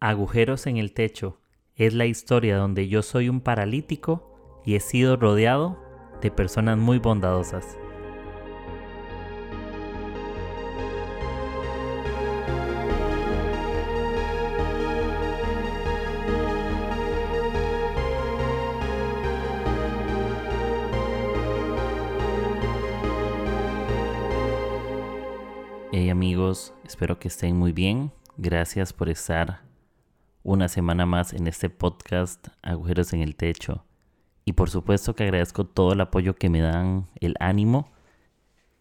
Agujeros en el techo es la historia donde yo soy un paralítico y he sido rodeado de personas muy bondadosas. Hey amigos, espero que estén muy bien. Gracias por estar una semana más en este podcast Agujeros en el Techo. Y por supuesto que agradezco todo el apoyo que me dan, el ánimo.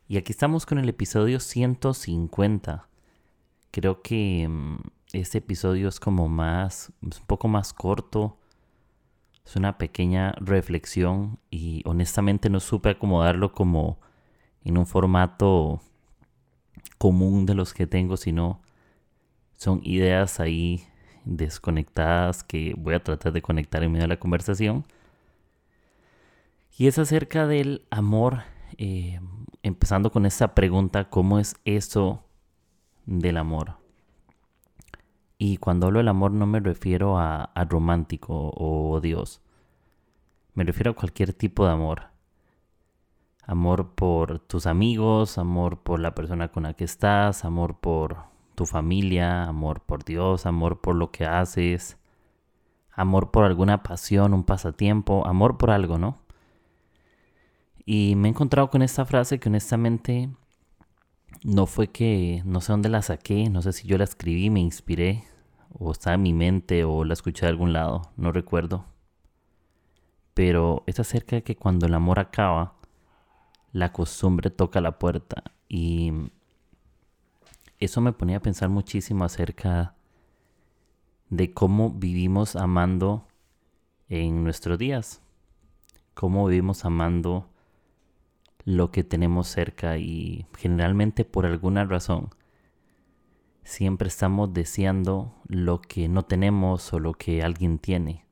Y aquí estamos con el episodio 150. Creo que mm, este episodio es como más, es un poco más corto. Es una pequeña reflexión y honestamente no supe acomodarlo como en un formato común de los que tengo, sino son ideas ahí desconectadas que voy a tratar de conectar en medio de la conversación. Y es acerca del amor, eh, empezando con esta pregunta, ¿cómo es eso del amor? Y cuando hablo del amor no me refiero a, a romántico o Dios, me refiero a cualquier tipo de amor. Amor por tus amigos, amor por la persona con la que estás, amor por tu familia, amor por Dios, amor por lo que haces, amor por alguna pasión, un pasatiempo, amor por algo, ¿no? Y me he encontrado con esta frase que honestamente no fue que, no sé dónde la saqué, no sé si yo la escribí, me inspiré, o está en mi mente, o la escuché de algún lado, no recuerdo. Pero es acerca de que cuando el amor acaba, la costumbre toca la puerta. Y eso me ponía a pensar muchísimo acerca de cómo vivimos amando en nuestros días, cómo vivimos amando lo que tenemos cerca y generalmente por alguna razón siempre estamos deseando lo que no tenemos o lo que alguien tiene.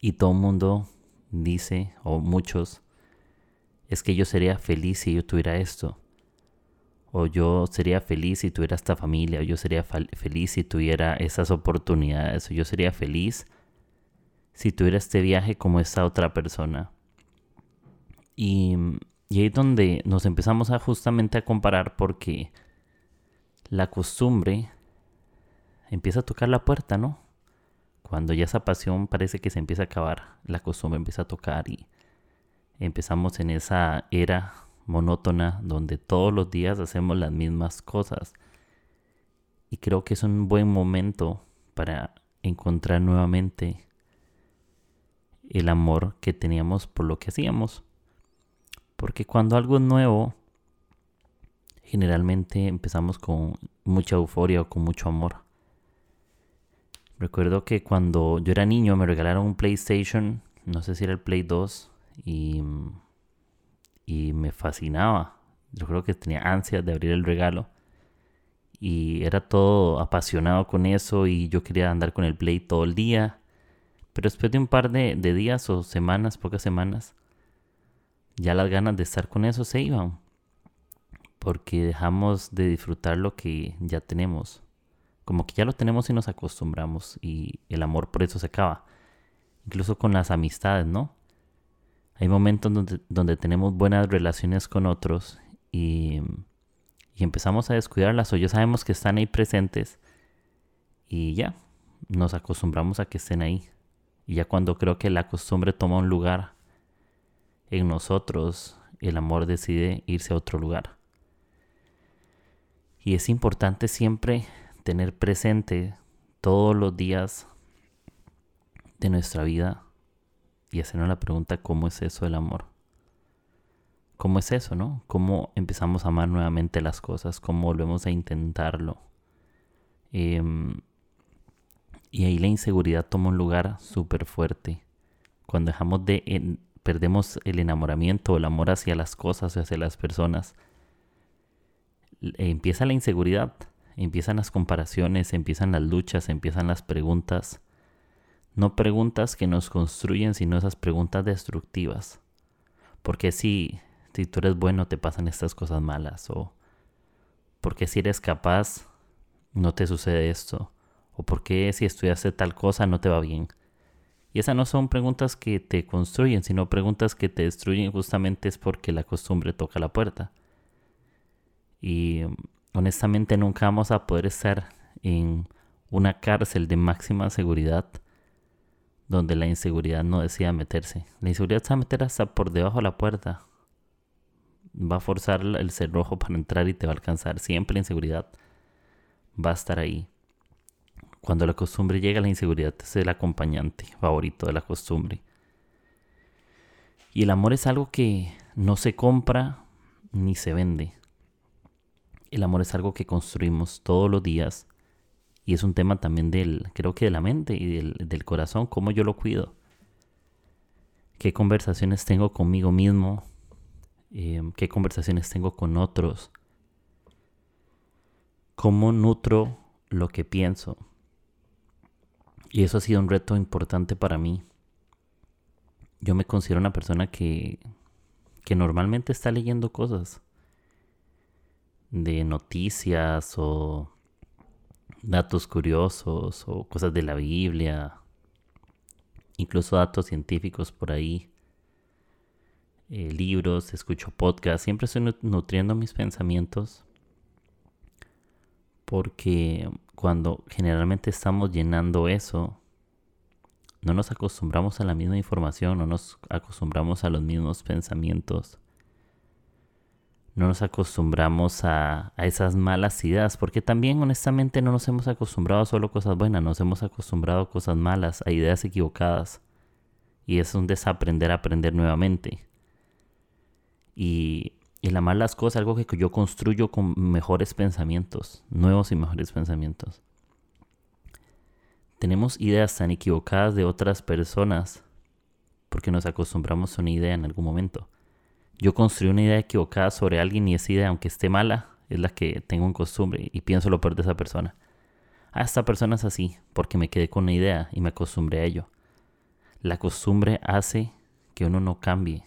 Y todo el mundo dice, o muchos, es que yo sería feliz si yo tuviera esto o yo sería feliz si tuviera esta familia, o yo sería feliz si tuviera esas oportunidades, o yo sería feliz si tuviera este viaje como esta otra persona. Y, y ahí es donde nos empezamos a justamente a comparar porque la costumbre empieza a tocar la puerta, ¿no? Cuando ya esa pasión parece que se empieza a acabar, la costumbre empieza a tocar y empezamos en esa era monótona donde todos los días hacemos las mismas cosas. Y creo que es un buen momento para encontrar nuevamente el amor que teníamos por lo que hacíamos. Porque cuando algo es nuevo, generalmente empezamos con mucha euforia o con mucho amor. Recuerdo que cuando yo era niño me regalaron un PlayStation, no sé si era el Play 2, y y me fascinaba. Yo creo que tenía ansias de abrir el regalo y era todo apasionado con eso y yo quería andar con el Play todo el día. Pero después de un par de, días o semanas, pocas semanas, ya las ganas de estar con eso se iban. Porque dejamos de disfrutar lo que ya tenemos. Como que ya lo tenemos y nos acostumbramos y el amor por eso se acaba. Incluso con las amistades, ¿no? Hay momentos donde, donde tenemos buenas relaciones con otros y, y empezamos a descuidarlas o ya sabemos que están ahí presentes y ya, nos acostumbramos a que estén ahí. Y ya cuando creo que la costumbre toma un lugar en nosotros, el amor decide irse a otro lugar. Y es importante siempre tener presente todos los días de nuestra vida y hacernos la pregunta, ¿cómo es eso el amor? ¿Cómo es eso, no? ¿Cómo empezamos a amar nuevamente las cosas? ¿Cómo volvemos a intentarlo? Em, y ahí la inseguridad toma un lugar súper fuerte. Cuando dejamos de... perdemos el enamoramiento, el amor hacia las cosas, hacia las personas, empieza la inseguridad, empiezan las comparaciones, empiezan las luchas, empiezan las preguntas no preguntas que nos construyen, sino esas preguntas destructivas. Porque si, si tú eres bueno te pasan estas cosas malas? O porque si eres capaz no te sucede esto? ¿O por qué si estudiaste tal cosa no te va bien? Y esas no son preguntas que te construyen, sino preguntas que te destruyen justamente es porque la costumbre toca la puerta. Y honestamente nunca vamos a poder estar en una cárcel de máxima seguridad donde la inseguridad no decida meterse. La inseguridad se va a meter hasta por debajo de la puerta. Va a forzar el cerrojo para entrar y te va a alcanzar. Siempre la inseguridad va a estar ahí. Cuando la costumbre llega, la inseguridad es el acompañante favorito de la costumbre. Y el amor es algo que no se compra ni se vende. El amor es algo que construimos todos los días y es un tema también del, creo que de la mente y del, corazón, cómo yo lo cuido. Qué conversaciones tengo conmigo mismo, em, qué conversaciones tengo con otros, cómo nutro lo que pienso. Y eso ha sido un reto importante para mí. Yo me considero una persona que, que normalmente está leyendo cosas de noticias o datos curiosos o cosas de la Biblia, incluso datos científicos por ahí, eh, libros, escucho podcasts, siempre estoy nutriendo mis pensamientos porque cuando generalmente estamos llenando eso, no nos acostumbramos a la misma información, no nos acostumbramos a los mismos pensamientos no nos acostumbramos a, esas malas ideas, porque también honestamente no nos hemos acostumbrado a solo cosas buenas, nos hemos acostumbrado a cosas malas, a ideas equivocadas. Y es un desaprender a aprender nuevamente. Y, el amar las cosas, algo que yo construyo con mejores pensamientos, nuevos y mejores pensamientos. Tenemos ideas tan equivocadas de otras personas porque nos acostumbramos a una idea en algún momento yo construí una idea equivocada sobre alguien y esa idea, aunque esté mala, es la que tengo en costumbre y pienso lo peor de esa persona. Ah, esta persona es así, porque me quedé con una idea y me acostumbré a ello. La costumbre hace que uno no cambie.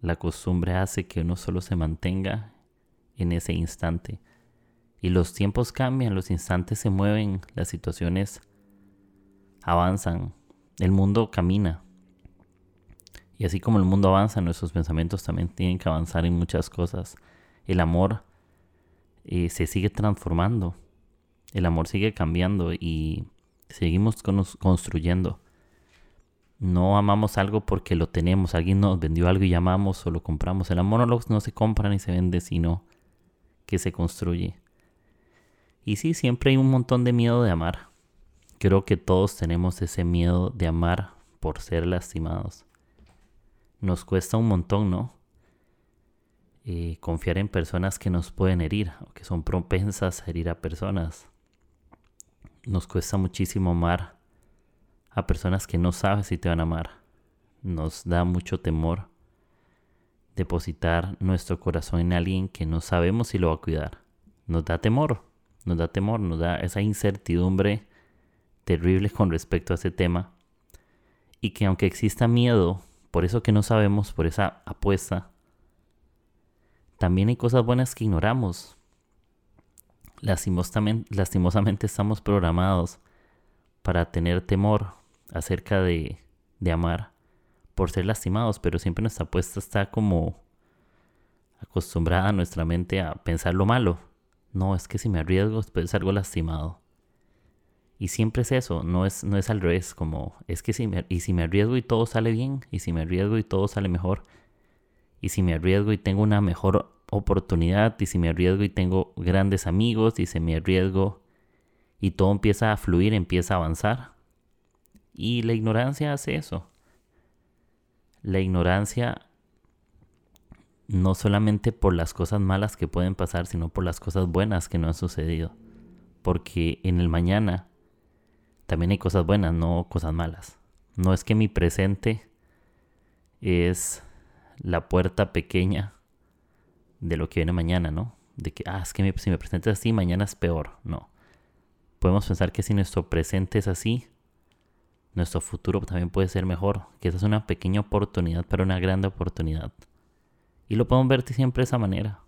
La costumbre hace que uno solo se mantenga en ese instante. Y los tiempos cambian, los instantes se mueven, las situaciones avanzan, el mundo camina. Y así como el mundo avanza, nuestros pensamientos también tienen que avanzar en muchas cosas. El amor eh, se sigue transformando. El amor sigue cambiando y seguimos construyendo. No amamos algo porque lo tenemos. Alguien nos vendió algo y amamos o lo compramos. El amor no, no se compra ni se vende, sino que se construye. Y sí, siempre hay un montón de miedo de amar. Creo que todos tenemos ese miedo de amar por ser lastimados nos cuesta un montón, ¿no? Eh, confiar en personas que nos pueden herir o que son propensas a herir a personas. Nos cuesta muchísimo amar a personas que no sabes si te van a amar. Nos da mucho temor depositar nuestro corazón en alguien que no sabemos si lo va a cuidar. Nos da temor, nos da temor, nos da esa incertidumbre terrible con respecto a ese tema. Y que aunque exista miedo por eso que no sabemos, por esa apuesta. También hay cosas buenas que ignoramos. Lastimosamente, lastimosamente estamos programados para tener temor acerca de, de amar por ser lastimados, pero siempre nuestra apuesta está como acostumbrada a nuestra mente a pensar lo malo. No, es que si me arriesgo después salgo lastimado. Y siempre es eso, no es, no es al revés, como es que si me, y si me arriesgo y todo sale bien, y si me arriesgo y todo sale mejor, y si me arriesgo y tengo una mejor oportunidad, y si me arriesgo y tengo grandes amigos, y si me arriesgo y todo empieza a fluir, empieza a avanzar. Y la ignorancia hace eso. La ignorancia no solamente por las cosas malas que pueden pasar, sino por las cosas buenas que no han sucedido. Porque en el mañana también hay cosas buenas, no cosas malas. No es que mi presente es la puerta pequeña de lo que viene mañana, ¿no? De que, ah, es que si me presento así, mañana es peor. No. Podemos pensar que si nuestro presente es así, nuestro futuro también puede ser mejor. Que esa es una pequeña oportunidad para una grande oportunidad. Y lo podemos ver siempre de esa manera.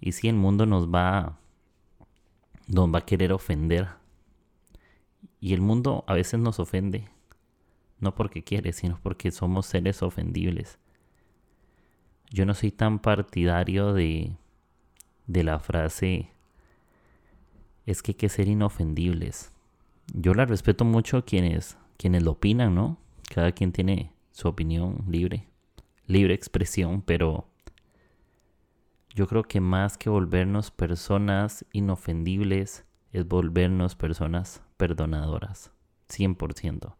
Y si el mundo nos va, nos va a querer ofender Y el mundo a veces nos ofende, no porque quiere, sino porque somos seres ofendibles. Yo no soy tan partidario de, de la frase es que hay que ser inofendibles. Yo la respeto mucho quienes, quienes lo opinan, ¿no? Cada quien tiene su opinión libre, libre expresión, pero yo creo que más que volvernos personas inofendibles es volvernos personas perdonadoras, 100%.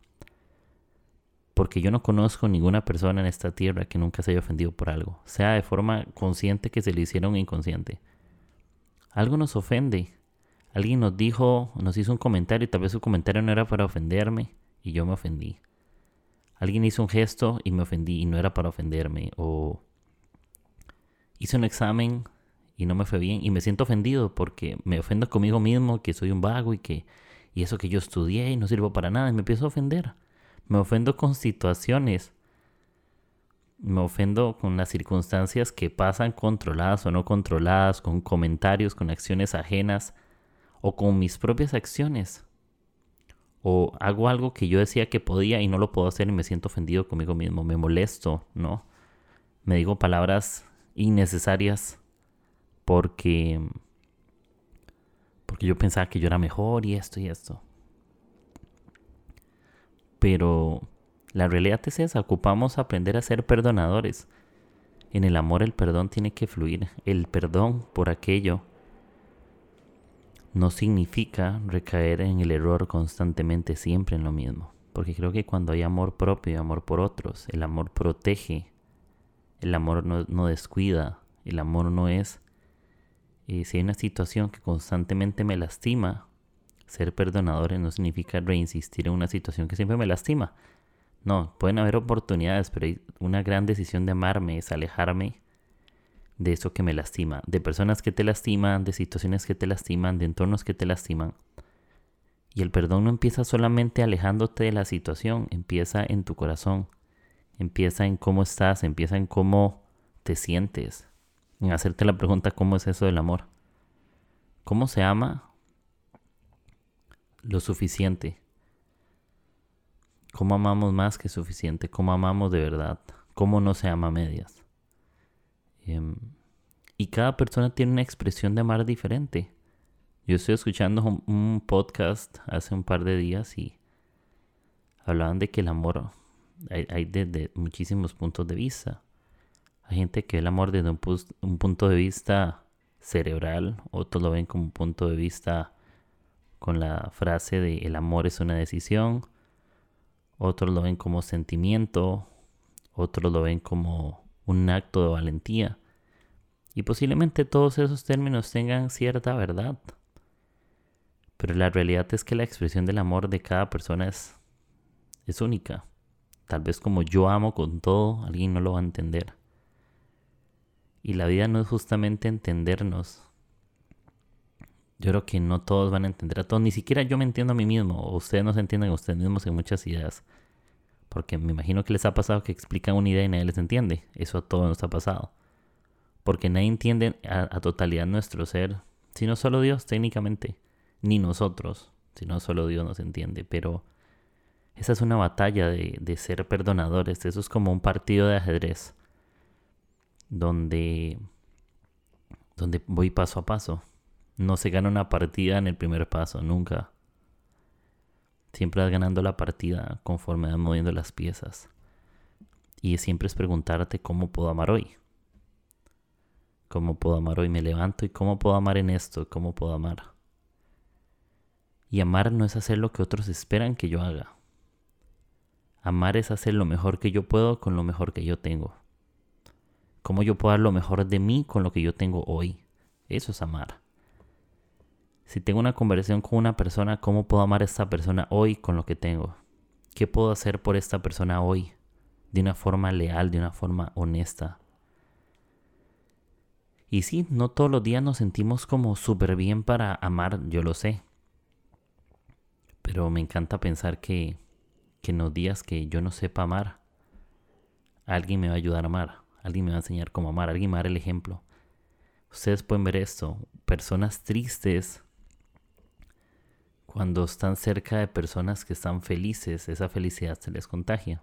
Porque yo no conozco ninguna persona en esta tierra que nunca se haya ofendido por algo, sea de forma consciente que se le hiciera un inconsciente. Algo nos ofende. Alguien nos dijo, nos hizo un comentario y tal vez su comentario no era para ofenderme y yo me ofendí. Alguien hizo un gesto y me ofendí y no era para ofenderme. O hice un examen y no me fue bien y me siento ofendido porque me ofendo conmigo mismo que soy un vago y que y eso que yo estudié y no sirvo para nada y me empiezo a ofender. Me ofendo con situaciones. Me ofendo con las circunstancias que pasan controladas o no controladas, con comentarios, con acciones ajenas o con mis propias acciones. O hago algo que yo decía que podía y no lo puedo hacer y me siento ofendido conmigo mismo, me molesto, ¿no? Me digo palabras innecesarias porque porque yo pensaba que yo era mejor y esto y esto. Pero la realidad es esa, ocupamos aprender a ser perdonadores. En el amor el perdón tiene que fluir. El perdón por aquello no significa recaer en el error constantemente, siempre en lo mismo. Porque creo que cuando hay amor propio y amor por otros, el amor protege, el amor no, no descuida, el amor no es y si hay una situación que constantemente me lastima, ser perdonadores no significa reinsistir en una situación que siempre me lastima. No, pueden haber oportunidades, pero una gran decisión de amarme es alejarme de eso que me lastima, de personas que te lastiman, de situaciones que te lastiman, de entornos que te lastiman. Y el perdón no empieza solamente alejándote de la situación, empieza en tu corazón, empieza en cómo estás, empieza en cómo te sientes, en hacerte la pregunta cómo es eso del amor. ¿Cómo se ama lo suficiente? ¿Cómo amamos más que suficiente? ¿Cómo amamos de verdad? ¿Cómo no se ama a medias? Em, y cada persona tiene una expresión de amar diferente. Yo estoy escuchando un, podcast hace un par de días y hablaban de que el amor hay, desde muchísimos puntos de vista. Hay gente que ve el amor desde un, punto de vista cerebral, otros lo ven como un punto de vista con la frase de el amor es una decisión, otros lo ven como sentimiento, otros lo ven como un acto de valentía. Y posiblemente todos esos términos tengan cierta verdad. Pero la realidad es que la expresión del amor de cada persona es, es única. Tal vez como yo amo con todo, alguien no lo va a entender. Y la vida no es justamente entendernos. Yo creo que no todos van a entender a todos. Ni siquiera yo me entiendo a mí mismo. O ustedes no se entienden a ustedes mismos en muchas ideas. Porque me imagino que les ha pasado que explican una idea y nadie les entiende. Eso a todos nos ha pasado. Porque nadie entiende a, totalidad nuestro ser. Sino solo Dios, técnicamente. Ni nosotros. Sino solo Dios nos entiende. Pero esa es una batalla de, de ser perdonadores. Eso es como un partido de ajedrez donde, donde voy paso a paso. No se gana una partida en el primer paso, nunca. Siempre vas ganando la partida conforme vas moviendo las piezas. Y siempre es preguntarte cómo puedo amar hoy. ¿Cómo puedo amar hoy? Me levanto y cómo puedo amar en esto, cómo puedo amar. Y amar no es hacer lo que otros esperan que yo haga. Amar es hacer lo mejor que yo puedo con lo mejor que yo tengo cómo yo puedo dar lo mejor de mí con lo que yo tengo hoy. Eso es amar. Si tengo una conversación con una persona, ¿cómo puedo amar a esta persona hoy con lo que tengo? ¿Qué puedo hacer por esta persona hoy? De una forma leal, de una forma honesta. Y sí, no todos los días nos sentimos como súper bien para amar, yo lo sé. Pero me encanta pensar que, que en los días que yo no sepa amar, alguien me va a ayudar a amar. Alguien me va a enseñar cómo amar, alguien me va a dar el ejemplo. Ustedes pueden ver esto, personas tristes Cuando están cerca de personas que están felices, esa felicidad se les contagia.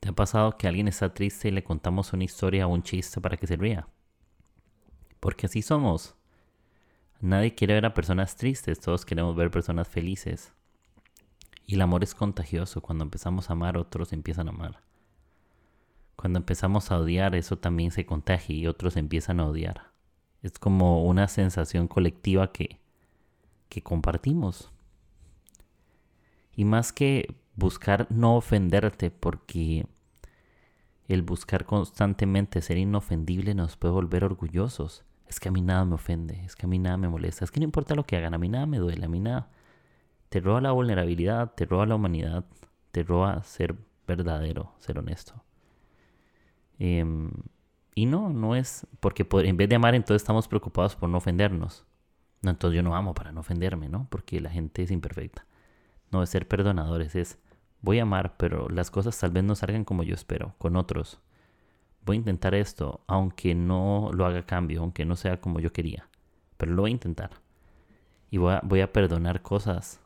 ¿Te ha pasado que alguien está triste y le contamos una historia o un chiste para que se ría? Porque así somos. Nadie quiere ver a personas tristes, todos queremos ver personas felices. Y el amor es contagioso. Cuando empezamos a amar, otros empiezan a amar. Cuando empezamos a odiar, eso también se contagia y otros empiezan a odiar. Es como una sensación colectiva que, que compartimos. Y más que buscar no ofenderte, porque el buscar constantemente ser inofendible nos puede volver orgullosos. Es que a mí nada me ofende, es que a mí nada me molesta, es que no importa lo que hagan, a mí nada me duele, a mí nada. Te roba la vulnerabilidad, te roba la humanidad, te roba ser verdadero, ser honesto. Em, y no, no es porque en vez de amar entonces estamos preocupados por no ofendernos. No, entonces yo no amo para no ofenderme, ¿no? Porque la gente es imperfecta. No es ser perdonadores, es voy a amar, pero las cosas tal vez no salgan como yo espero, con otros. Voy a intentar esto, aunque no lo haga cambio, aunque no sea como yo quería. Pero lo voy a intentar. Y voy a, voy a perdonar cosas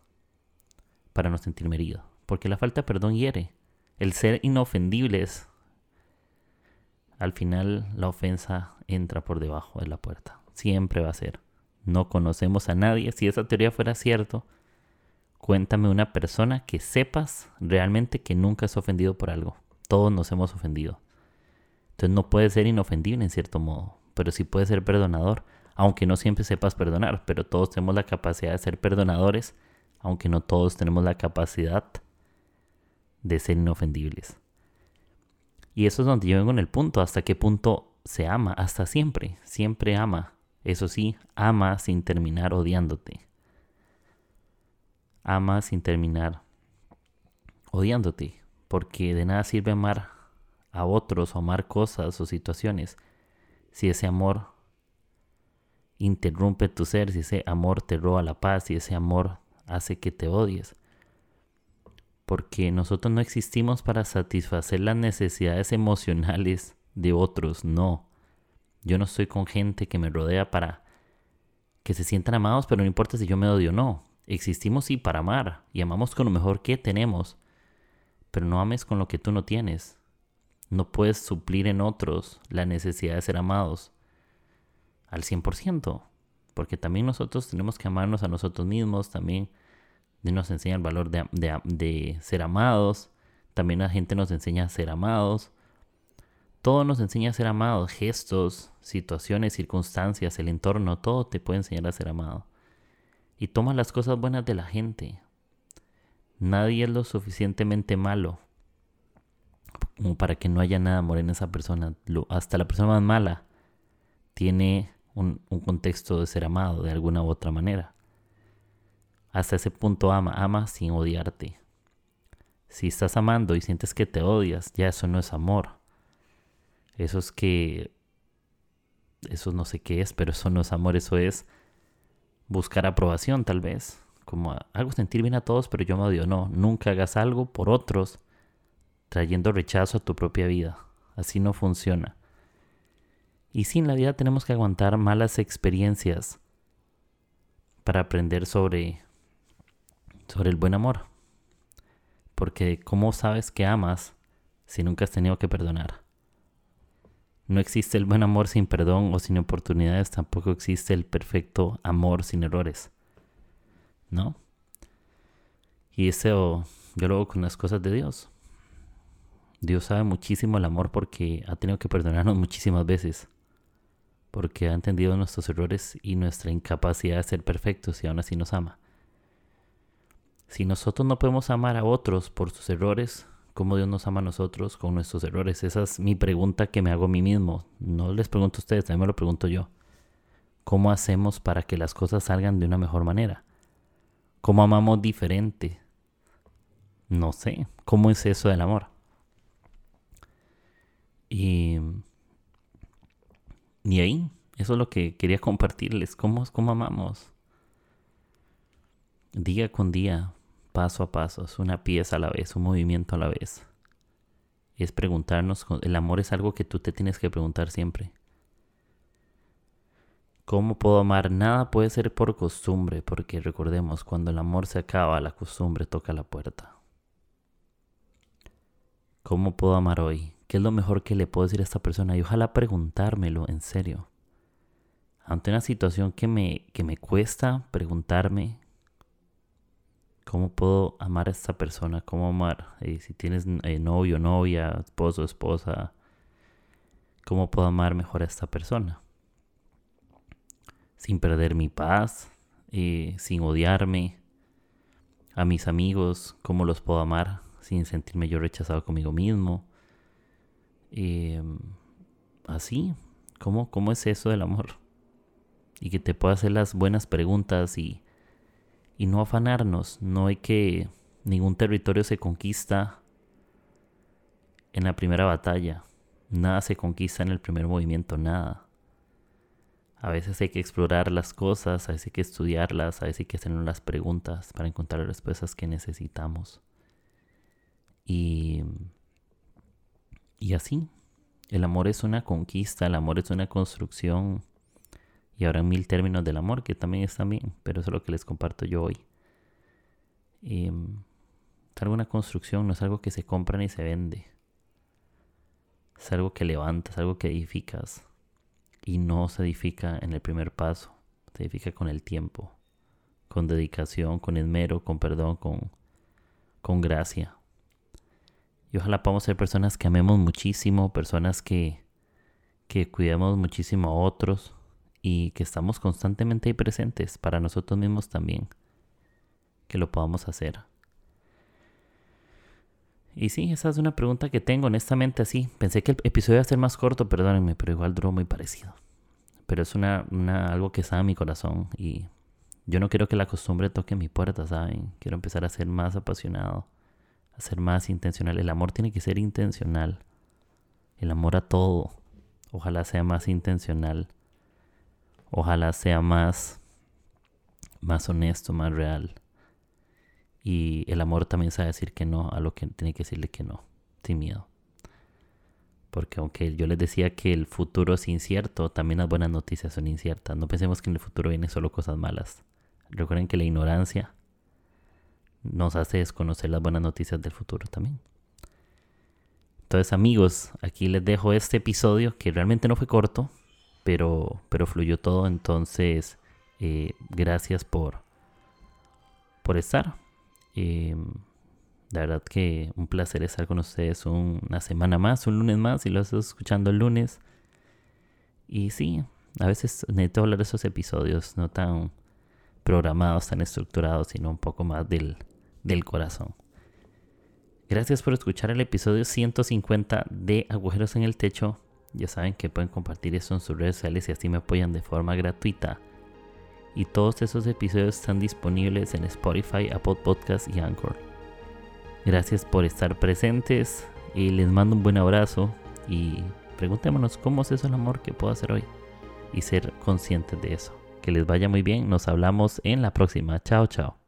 para no sentirme herido. Porque la falta de perdón hiere. El ser inofendibles al final la ofensa entra por debajo de la puerta. Siempre va a ser. No conocemos a nadie. Si esa teoría fuera cierto, cuéntame una persona que sepas realmente que nunca has ofendido por algo. Todos nos hemos ofendido. Entonces no puedes ser inofendible en cierto modo, pero sí puedes ser perdonador, aunque no siempre sepas perdonar, pero todos tenemos la capacidad de ser perdonadores, aunque no todos tenemos la capacidad de ser inofendibles. Y eso es donde yo vengo en el punto, hasta qué punto se ama, hasta siempre, siempre ama. Eso sí, ama sin terminar odiándote. Ama sin terminar odiándote, porque de nada sirve amar a otros o amar cosas o situaciones si ese amor interrumpe tu ser, si ese amor te roba la paz, si ese amor hace que te odies porque nosotros no existimos para satisfacer las necesidades emocionales de otros, no. Yo no estoy con gente que me rodea para que se sientan amados, pero no importa si yo me odio o no. Existimos sí para amar y amamos con lo mejor que tenemos, pero no ames con lo que tú no tienes. No puedes suplir en otros la necesidad de ser amados al 100%, porque también nosotros tenemos que amarnos a nosotros mismos, también nos enseña el valor de, ser amados. También la gente nos enseña a ser amados. Todo nos enseña a ser amados. Gestos, situaciones, circunstancias, el entorno, todo te puede enseñar a ser amado. Y toma las cosas buenas de la gente. Nadie es lo suficientemente malo como para que no haya nada amor en esa persona. hasta la persona más mala tiene un contexto de ser amado de alguna u otra manera. Hasta ese punto ama, ama sin odiarte. Si estás amando y sientes que te odias, ya eso no es amor. Eso es que... Eso no sé qué es, pero eso no es amor, eso es buscar aprobación tal vez. Como hago sentir bien a todos, pero yo me odio. No, nunca hagas algo por otros trayendo rechazo a tu propia vida. Así no funciona. Y sin la vida tenemos que aguantar malas experiencias para aprender sobre sobre el buen amor. Porque ¿cómo sabes que amas si nunca has tenido que perdonar? No existe el buen amor sin perdón o sin oportunidades, tampoco existe el perfecto amor sin errores. ¿No? Y eso yo lo hago con las cosas de Dios. Dios sabe muchísimo el amor porque ha tenido que perdonarnos muchísimas veces. Porque ha entendido nuestros errores y nuestra incapacidad de ser perfectos y aún así nos ama. Si nosotros no podemos amar a otros por sus errores, ¿cómo Dios nos ama a nosotros con nuestros errores? Esa es mi pregunta que me hago a mí mismo. No les pregunto a ustedes, también me lo pregunto yo. ¿Cómo hacemos para que las cosas salgan de una mejor manera? ¿Cómo amamos diferente? No sé. ¿Cómo es eso del amor? Y, y ahí, eso es lo que quería compartirles. ¿Cómo, cómo amamos? Día con día, paso a paso, es una pieza a la vez, un movimiento a la vez. Es preguntarnos, el amor es algo que tú te tienes que preguntar siempre. ¿Cómo puedo amar? Nada puede ser por costumbre, porque recordemos, cuando el amor se acaba, la costumbre toca la puerta. ¿Cómo puedo amar hoy? ¿Qué es lo mejor que le puedo decir a esta persona? Y ojalá preguntármelo en serio. Ante una situación que me, que me cuesta preguntarme, ¿cómo puedo amar a esta persona? ¿Cómo amar? Eh, si tienes eh, novio, novia, esposo, esposa, ¿cómo puedo amar mejor a esta persona? Sin perder mi paz, eh, sin odiarme. A mis amigos, ¿cómo los puedo amar? Sin sentirme yo rechazado conmigo mismo eh, así, ¿cómo, ¿cómo es eso del amor? Y que te pueda hacer las buenas preguntas y, y no afanarnos. No hay que... Ningún territorio se conquista en la primera batalla. Nada se conquista en el primer movimiento, nada. A veces hay que explorar las cosas, a veces hay que estudiarlas, a veces hay que hacer las preguntas para encontrar las respuestas que necesitamos. Y y así, el amor es una conquista, el amor es una construcción. Y habrá mil términos del amor que también están bien, pero eso es lo que les comparto yo hoy. Em, es algo una construcción, no es algo que se compra ni se vende. Es algo que levantas, algo que edificas. Y no se edifica en el primer paso, se edifica con el tiempo, con dedicación, con esmero, con perdón, con, con gracia. Y ojalá podamos ser personas que amemos muchísimo, personas que, que cuidemos muchísimo a otros y que estamos constantemente ahí presentes para nosotros mismos también. Que lo podamos hacer. Y sí, esa es una pregunta que tengo honestamente así. Pensé que el episodio iba a ser más corto, perdónenme, pero igual duró muy parecido. Pero es una, algo que está en mi corazón y yo no quiero que la costumbre toque mi puerta, ¿saben? Quiero empezar a ser más apasionado ser más intencional. El amor tiene que ser intencional. El amor a todo. Ojalá sea más intencional. Ojalá sea más, más honesto, más real. Y el amor también sabe decir que no a lo que tiene que decirle que no, sin miedo. Porque aunque yo les decía que el futuro es incierto, también las buenas noticias son inciertas. No pensemos que en el futuro vienen solo cosas malas. Recuerden que la ignorancia nos hace desconocer las buenas noticias del futuro también. Entonces amigos, aquí les dejo este episodio que realmente no fue corto, pero, pero fluyó todo. Entonces, eh, gracias por, por estar. Eh, la verdad que un placer estar con ustedes una semana más, un lunes más, y lo estoy escuchando el lunes. Y sí, a veces necesito hablar de esos episodios, no tan programados, tan estructurados, sino un poco más del, del corazón. Gracias por escuchar el episodio 150 de Agujeros en el Techo. Ya saben que pueden compartir eso en sus redes sociales y así me apoyan de forma gratuita. Y todos esos episodios están disponibles en Spotify, Apple Podcasts y Anchor. Gracias por estar presentes y les mando un buen abrazo y preguntémonos cómo es eso el amor que puedo hacer hoy y ser conscientes de eso. Que les vaya muy bien, nos hablamos en la próxima. Chao, chao.